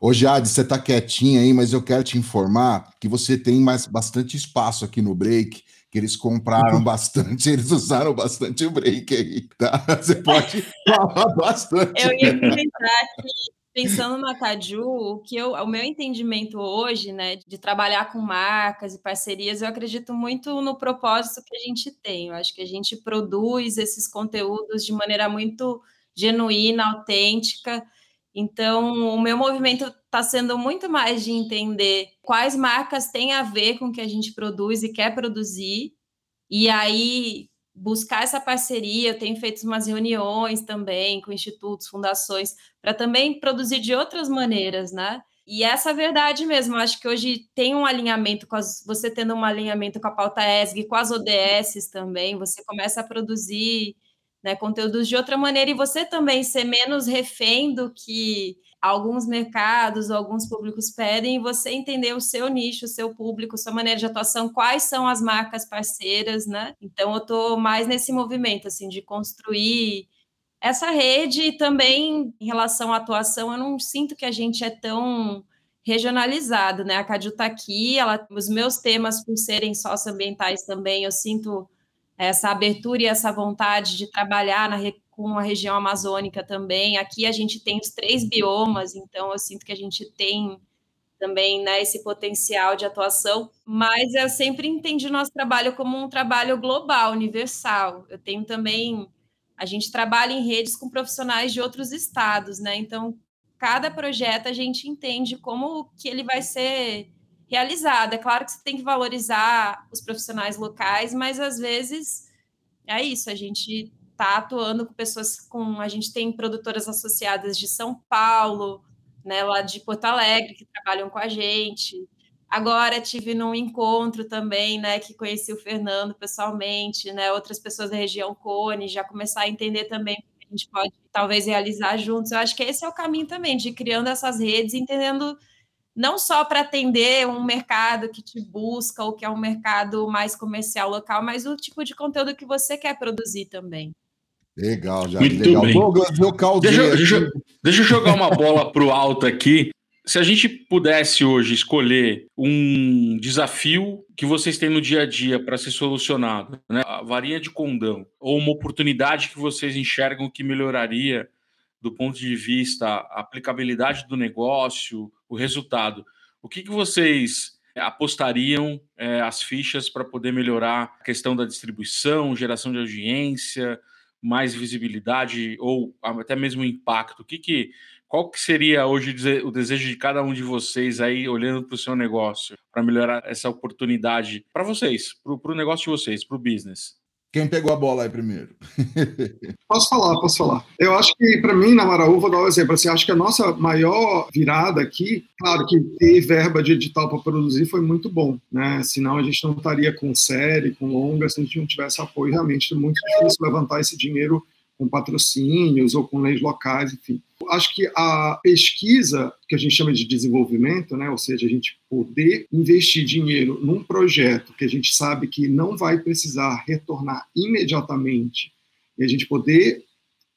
Ô Jade, você tá quietinha aí, mas eu quero te informar que você tem mais bastante espaço aqui no break, que eles compraram bastante, eles usaram bastante o break aí, tá? Você pode falar bastante. Eu ia comentar que, pensando na Caju, o que eu, o meu entendimento hoje, né, de trabalhar com marcas e parcerias, eu acredito muito no propósito que a gente tem. Eu acho que a gente produz esses conteúdos de maneira muito genuína, autêntica, então, o meu movimento está sendo muito mais de entender quais marcas têm a ver com o que a gente produz e quer produzir, e aí buscar essa parceria. Eu tenho feito umas reuniões também com institutos, fundações, para também produzir de outras maneiras, né? E essa é a verdade mesmo. Acho que hoje tem um alinhamento com as, você tendo um alinhamento com a pauta ESG, com as ODSs também, você começa a produzir né, conteúdos de outra maneira e você também ser menos refém do que alguns mercados, alguns públicos pedem, e você entender o seu nicho, o seu público, sua maneira de atuação, quais são as marcas parceiras, né? Então eu estou mais nesse movimento assim de construir essa rede e também em relação à atuação, eu não sinto que a gente é tão regionalizado, né? A Cadu está aqui, ela, os meus temas por serem socioambientais também, eu sinto essa abertura e essa vontade de trabalhar na, com a região amazônica também. Aqui a gente tem os três biomas, então eu sinto que a gente tem também né, esse potencial de atuação, mas eu sempre entendi o nosso trabalho como um trabalho global, universal. Eu tenho também, a gente trabalha em redes com profissionais de outros estados, né? Então, cada projeto a gente entende como que ele vai ser realizada. É claro que você tem que valorizar os profissionais locais, mas às vezes é isso, a gente está atuando com pessoas com. A gente tem produtoras associadas de São Paulo, né, lá de Porto Alegre, que trabalham com a gente. Agora tive num encontro também, né, que conheci o Fernando pessoalmente, né, outras pessoas da região Cone, já começar a entender também que a gente pode talvez realizar juntos. Eu acho que esse é o caminho também, de criando essas redes, entendendo não só para atender um mercado que te busca ou que é um mercado mais comercial local, mas o tipo de conteúdo que você quer produzir também. Legal, já. Muito legal. Bem. Douglas, meu deixa, deixa, deixa eu jogar uma bola para o alto aqui. Se a gente pudesse hoje escolher um desafio que vocês têm no dia a dia para ser solucionado, né? a varinha de condão, ou uma oportunidade que vocês enxergam que melhoraria do ponto de vista aplicabilidade do negócio, o resultado. O que, que vocês apostariam é, as fichas para poder melhorar a questão da distribuição, geração de audiência, mais visibilidade ou até mesmo impacto? O que, que qual que seria hoje o desejo de cada um de vocês aí olhando para o seu negócio para melhorar essa oportunidade para vocês, para o negócio de vocês, para o business? Quem pegou a bola aí primeiro? posso falar, posso falar. Eu acho que, para mim, na Maraú, vou dar um exemplo. Assim, acho que a nossa maior virada aqui, claro que ter verba de edital para produzir foi muito bom, né? Senão a gente não estaria com série, com longa, se a gente não tivesse apoio. Realmente é muito difícil levantar esse dinheiro com patrocínios ou com leis locais, enfim. Acho que a pesquisa, que a gente chama de desenvolvimento, né, ou seja, a gente poder investir dinheiro num projeto que a gente sabe que não vai precisar retornar imediatamente, e a gente poder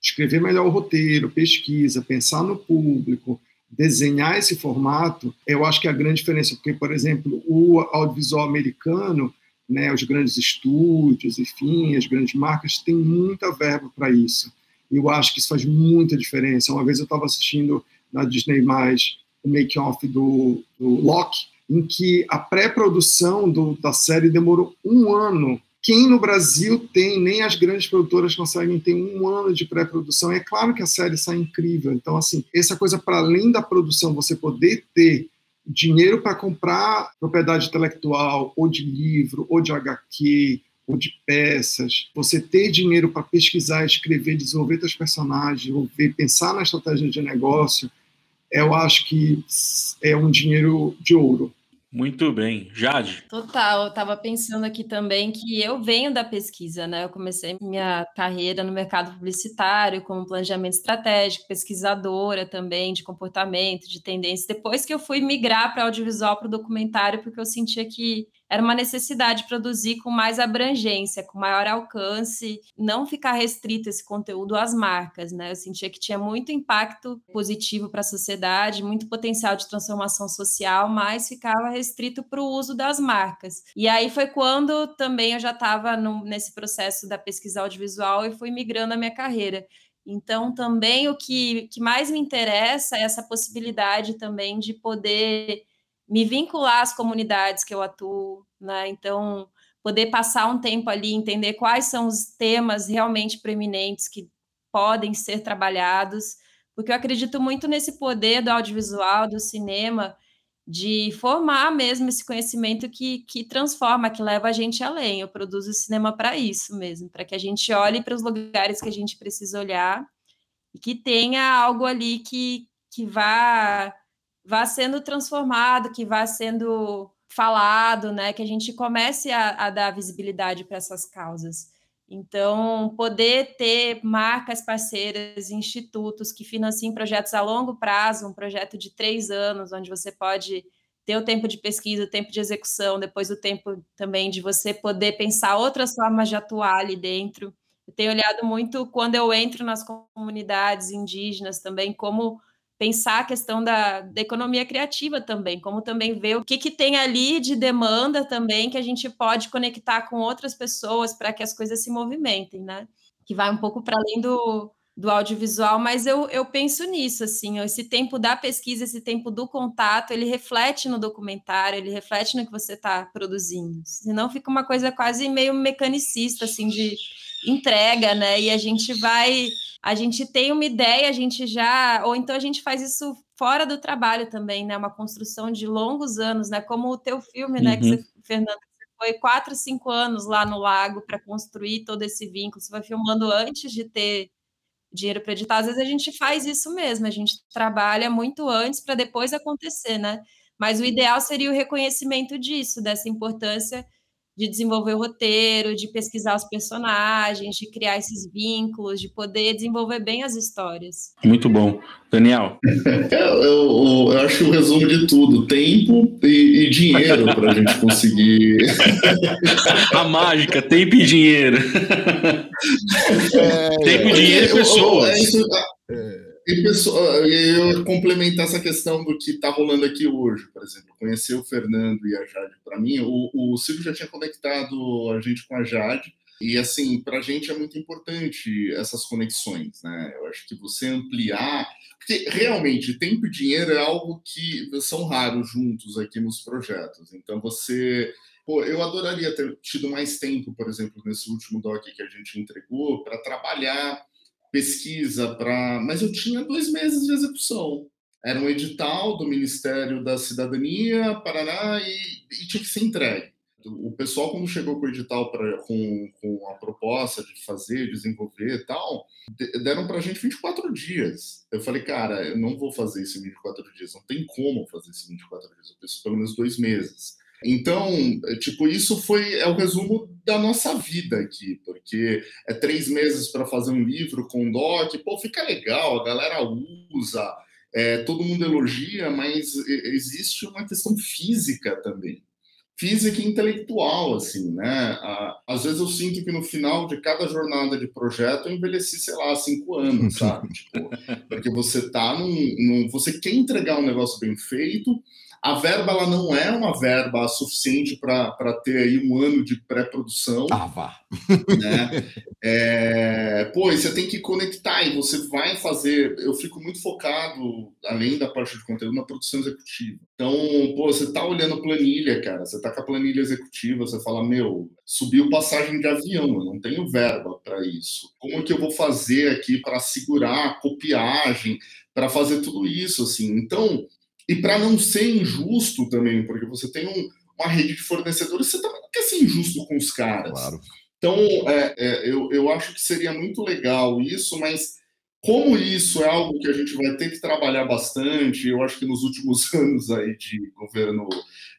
escrever melhor o roteiro, pesquisa, pensar no público, desenhar esse formato, eu acho que é a grande diferença, porque, por exemplo, o audiovisual americano, né, os grandes estúdios, enfim, as grandes marcas têm muita verba para isso. E eu acho que isso faz muita diferença. Uma vez eu estava assistindo na Disney+, o make-off do, do Loki, em que a pré-produção da série demorou um ano. Quem no Brasil tem, nem as grandes produtoras conseguem ter um ano de pré-produção. É claro que a série sai incrível. Então, assim, essa coisa para além da produção, você poder ter dinheiro para comprar propriedade intelectual, ou de livro, ou de HQ, ou de peças, você ter dinheiro para pesquisar, escrever, desenvolver seus personagens, desenvolver, pensar na estratégia de negócio, eu acho que é um dinheiro de ouro. Muito bem. Jade? Total, eu estava pensando aqui também que eu venho da pesquisa, né? Eu comecei minha carreira no mercado publicitário, como planejamento estratégico, pesquisadora também de comportamento, de tendência. Depois que eu fui migrar para audiovisual, para o documentário, porque eu sentia que era uma necessidade de produzir com mais abrangência, com maior alcance, não ficar restrito esse conteúdo às marcas, né? Eu sentia que tinha muito impacto positivo para a sociedade, muito potencial de transformação social, mas ficava restrito para o uso das marcas. E aí foi quando também eu já estava nesse processo da pesquisa audiovisual e fui migrando a minha carreira. Então, também o que, que mais me interessa é essa possibilidade também de poder me vincular às comunidades que eu atuo, né? Então, poder passar um tempo ali, entender quais são os temas realmente preeminentes que podem ser trabalhados, porque eu acredito muito nesse poder do audiovisual, do cinema, de formar mesmo esse conhecimento que, que transforma, que leva a gente além. Eu produzo cinema para isso mesmo, para que a gente olhe para os lugares que a gente precisa olhar e que tenha algo ali que, que vá vá sendo transformado, que vá sendo falado, né? Que a gente comece a, a dar visibilidade para essas causas. Então, poder ter marcas parceiras, institutos que financiem projetos a longo prazo, um projeto de três anos, onde você pode ter o tempo de pesquisa, o tempo de execução, depois o tempo também de você poder pensar outras formas de atuar ali dentro. Eu tenho olhado muito quando eu entro nas comunidades indígenas também, como pensar a questão da, da economia criativa também, como também ver o que, que tem ali de demanda também que a gente pode conectar com outras pessoas para que as coisas se movimentem, né? Que vai um pouco para além do, do audiovisual, mas eu, eu penso nisso, assim, esse tempo da pesquisa, esse tempo do contato, ele reflete no documentário, ele reflete no que você está produzindo, senão fica uma coisa quase meio mecanicista, assim, de entrega, né, e a gente vai a gente tem uma ideia, a gente já, ou então a gente faz isso fora do trabalho também, né? Uma construção de longos anos, né? Como o teu filme, né? Que uhum. você, Fernando, você foi quatro, cinco anos lá no lago para construir todo esse vínculo. Você vai filmando antes de ter dinheiro para editar. Às vezes a gente faz isso mesmo, a gente trabalha muito antes para depois acontecer, né? Mas o ideal seria o reconhecimento disso, dessa importância de desenvolver o roteiro, de pesquisar os personagens, de criar esses vínculos, de poder desenvolver bem as histórias. Muito bom. Daniel? eu, eu, eu, acho o resumo de tudo: tempo e, e dinheiro para a gente conseguir. a mágica, tempo e dinheiro. É, tempo, dinheiro e pessoas. É isso, é. E eu complementar essa questão do que está rolando aqui hoje, por exemplo, conhecer o Fernando e a Jade. Para mim, o, o Silvio já tinha conectado a gente com a Jade, E assim, para a gente é muito importante essas conexões, né? Eu acho que você ampliar, porque realmente tempo e dinheiro é algo que são raros juntos aqui nos projetos. Então você Pô, eu adoraria ter tido mais tempo, por exemplo, nesse último doc que a gente entregou, para trabalhar pesquisa, para. Mas eu tinha dois meses de execução. Era um edital do Ministério da Cidadania, Paraná, e, e tinha que ser entregue. O pessoal, quando chegou com o edital pra, com, com a proposta de fazer, desenvolver e tal, deram para a gente 24 dias. Eu falei, cara, eu não vou fazer isso em 24 dias, não tem como fazer isso em 24 dias, eu preciso pelo menos dois meses. Então, é, tipo, isso foi é o resumo da nossa vida aqui, porque é três meses para fazer um livro com doc, pô, fica legal, a galera usa, é, todo mundo elogia, mas existe uma questão física também física e intelectual, assim, né? Às vezes eu sinto que no final de cada jornada de projeto eu envelheci, sei lá, cinco anos, sabe? tipo, porque você tá num, num, Você quer entregar um negócio bem feito, a verba ela não é uma verba suficiente para ter aí um ano de pré-produção. Ah, vá. Né? É, pô, você tem que conectar e você vai fazer. Eu fico muito focado, além da parte de conteúdo, na produção executiva. Então, pô, você tá olhando planilha, cara, você tá com a planilha executiva, você fala, meu, subiu passagem de avião, eu não tenho verba para isso. Como que eu vou fazer aqui para segurar a copiagem, para fazer tudo isso, assim? Então, e para não ser injusto também, porque você tem um, uma rede de fornecedores, você também não quer ser injusto com os caras. Claro. Então, é, é, eu, eu acho que seria muito legal isso, mas como isso é algo que a gente vai ter que trabalhar bastante, eu acho que nos últimos anos aí de governo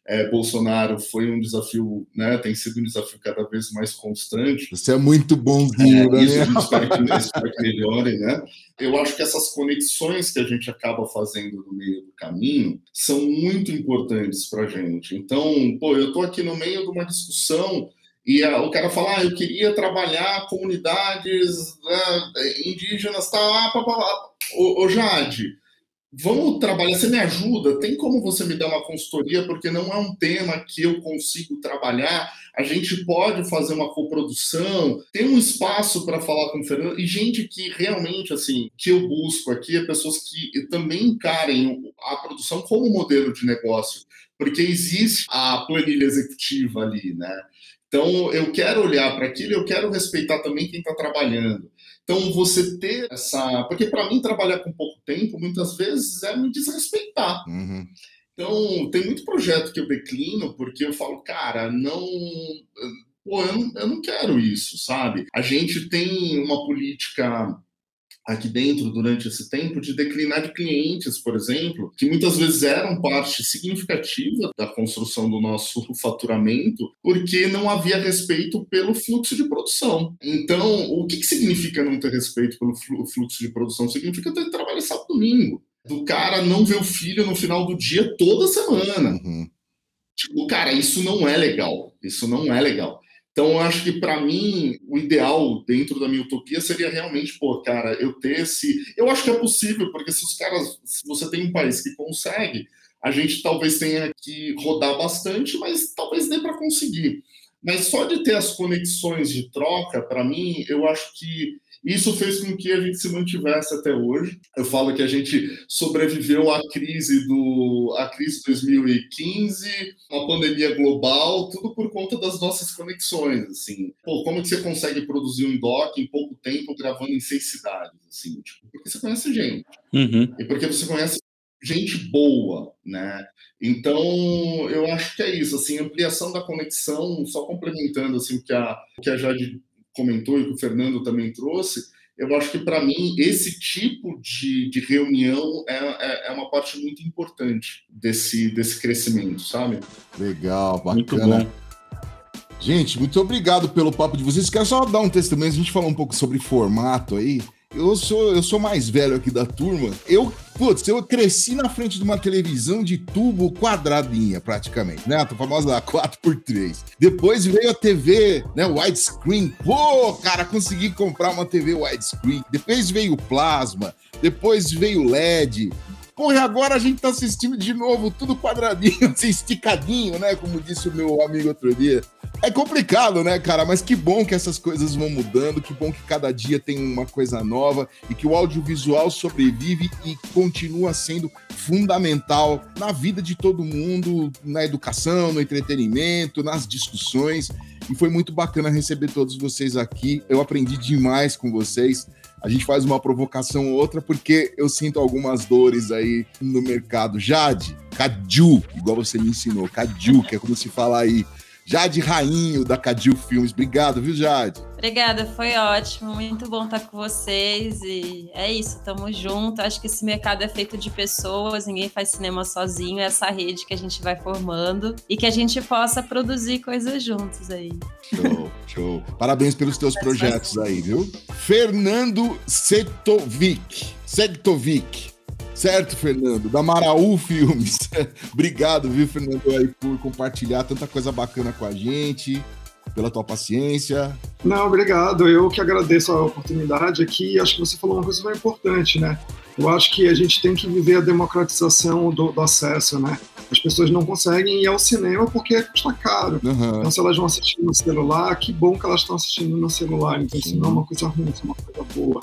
é, Bolsonaro foi um desafio, né, tem sido um desafio cada vez mais constante. Você é muito bonzinho, é, Isso a gente espera que, espera que melhore, né? Eu acho que essas conexões que a gente acaba fazendo no meio do caminho são muito importantes para a gente. Então, pô, eu estou aqui no meio de uma discussão e a, o cara fala, ah, eu queria trabalhar comunidades né, indígenas, tá, ah, pá, ô Jade, Vamos trabalhar, você me ajuda? Tem como você me dar uma consultoria? Porque não é um tema que eu consigo trabalhar. A gente pode fazer uma coprodução, tem um espaço para falar com o Fernando, e gente que realmente, assim, que eu busco aqui é pessoas que também encarem a produção como modelo de negócio, porque existe a planilha executiva ali, né? Então, eu quero olhar para aquilo, eu quero respeitar também quem está trabalhando. Então, você ter essa. Porque, para mim, trabalhar com pouco tempo, muitas vezes, é me desrespeitar. Uhum. Então, tem muito projeto que eu declino porque eu falo, cara, não. Pô, eu não, eu não quero isso, sabe? A gente tem uma política aqui dentro durante esse tempo de declinar de clientes, por exemplo, que muitas vezes eram parte significativa da construção do nosso faturamento, porque não havia respeito pelo fluxo de produção. Então, o que, que significa não ter respeito pelo fluxo de produção? Significa ter trabalho sábado domingo. Do cara não ver o filho no final do dia toda semana. Uhum. Tipo, cara, isso não é legal. Isso não é legal. Então, acho que para mim, o ideal dentro da minha utopia seria realmente, pô, cara, eu ter esse. Eu acho que é possível, porque se os caras. Se você tem um país que consegue, a gente talvez tenha que rodar bastante, mas talvez dê para conseguir. Mas só de ter as conexões de troca, para mim, eu acho que isso fez com que a gente se mantivesse até hoje. Eu falo que a gente sobreviveu à crise do a crise 2015, uma pandemia global, tudo por conta das nossas conexões, assim. Pô, como que você consegue produzir um doc em pouco tempo gravando em seis cidades, assim? Tipo, porque você conhece gente. Uhum. E porque você conhece gente boa, né? Então, eu acho que é isso, assim, ampliação da conexão, só complementando assim o que a, o que a Jade comentou e que o Fernando também trouxe, eu acho que para mim esse tipo de, de reunião é, é, é, uma parte muito importante desse, desse crescimento, sabe? Legal, bacana. Muito bom. Gente, muito obrigado pelo papo de vocês. Quero só dar um testemunho, a gente falou um pouco sobre formato aí. Eu sou, eu sou mais velho aqui da turma. Eu, putz, eu cresci na frente de uma televisão de tubo quadradinha, praticamente, né? A famosa 4x3. Depois veio a TV, né? Widescreen. Pô, cara, consegui comprar uma TV widescreen. Depois veio o plasma. Depois veio o LED. Porra, e agora a gente tá assistindo de novo, tudo quadradinho, assim, esticadinho, né? Como disse o meu amigo outro dia. É complicado, né, cara? Mas que bom que essas coisas vão mudando, que bom que cada dia tem uma coisa nova e que o audiovisual sobrevive e continua sendo fundamental na vida de todo mundo, na educação, no entretenimento, nas discussões. E foi muito bacana receber todos vocês aqui. Eu aprendi demais com vocês. A gente faz uma provocação ou outra porque eu sinto algumas dores aí no mercado. Jade, Caju, igual você me ensinou, Caju, que é como se fala aí Jade Rainho, da Cadil Filmes. Obrigado, viu, Jade? Obrigada, foi ótimo. Muito bom estar com vocês. E é isso, tamo junto. Acho que esse mercado é feito de pessoas, ninguém faz cinema sozinho. É essa rede que a gente vai formando e que a gente possa produzir coisas juntos aí. Show, show. Parabéns pelos teus projetos aí, viu? Fernando Setovic. Setovic. Certo, Fernando, da Maraú Filmes. Obrigado, viu, Fernando, aí, por compartilhar tanta coisa bacana com a gente, pela tua paciência. Não, obrigado. Eu que agradeço a oportunidade aqui. Acho que você falou uma coisa bem importante, né? Eu acho que a gente tem que viver a democratização do, do acesso, né? As pessoas não conseguem ir ao cinema porque custa caro. Uhum. Então, se elas vão assistir no celular, que bom que elas estão assistindo no celular. Então, isso não é uma coisa ruim, isso é uma coisa boa.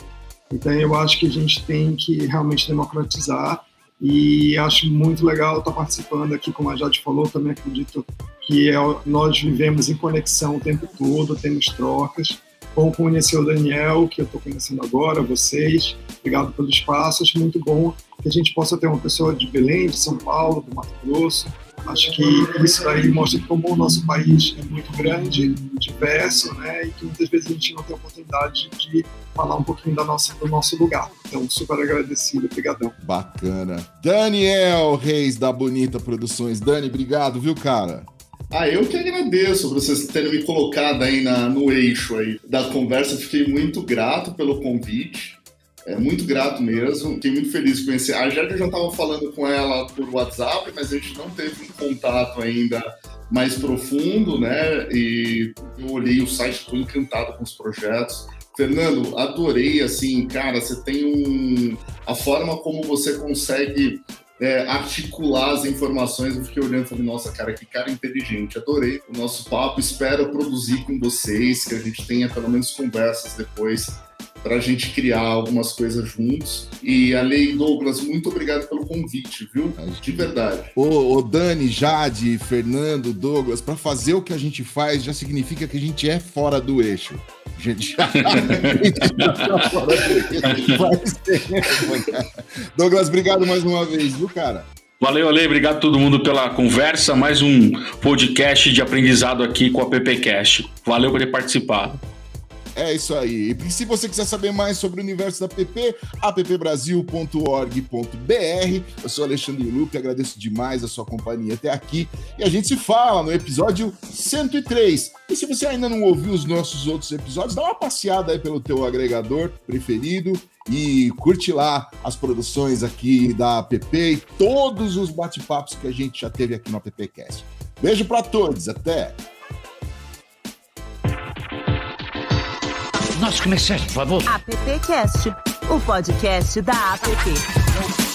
Então, eu acho que a gente tem que realmente democratizar e acho muito legal estar participando aqui, como a Jade falou, também acredito que é, nós vivemos em conexão o tempo todo, temos trocas. Bom conhecer o Daniel, que eu estou conhecendo agora, vocês. Obrigado pelo espaço. Acho muito bom que a gente possa ter uma pessoa de Belém, de São Paulo, do Mato Grosso, Acho que isso aí mostra como o nosso país é muito grande, diverso, né? E que muitas vezes a gente não tem a oportunidade de falar um pouquinho da nossa, do nosso lugar. Então, super agradecido, obrigadão. Bacana. Daniel Reis da Bonita Produções. Dani, obrigado, viu, cara? Ah, eu que agradeço por vocês terem me colocado aí na, no eixo aí da conversa. Fiquei muito grato pelo convite. É muito grato mesmo, fiquei muito feliz de conhecer. A Jade já estava falando com ela por WhatsApp, mas a gente não teve um contato ainda mais profundo, né? E eu olhei o site, estou encantado com os projetos. Fernando, adorei, assim, cara, você tem um. A forma como você consegue é, articular as informações, eu fiquei olhando e falei, nossa, cara, que cara inteligente, adorei o nosso papo, espero produzir com vocês, que a gente tenha pelo menos conversas depois para a gente criar algumas coisas juntos. E a Lei Douglas, muito obrigado pelo convite, viu? De verdade. Ô, ô Dani, Jade, Fernando, Douglas, para fazer o que a gente faz já significa que a gente é fora do eixo. A gente já, tá fora do eixo. Douglas, obrigado mais uma vez, viu, cara? Valeu, Ale. Obrigado a todo mundo pela conversa. Mais um podcast de aprendizado aqui com a PPcast. Valeu por ter participado. É isso aí. E se você quiser saber mais sobre o universo da PP, appbrasil.org.br. Eu sou Alexandre Lupe, agradeço demais a sua companhia até aqui. E a gente se fala no episódio 103. E se você ainda não ouviu os nossos outros episódios, dá uma passeada aí pelo teu agregador preferido e curte lá as produções aqui da app e todos os bate-papos que a gente já teve aqui no AppCast. Beijo para todos, até! Nosso comerciante, por favor. AppCast, o podcast da App.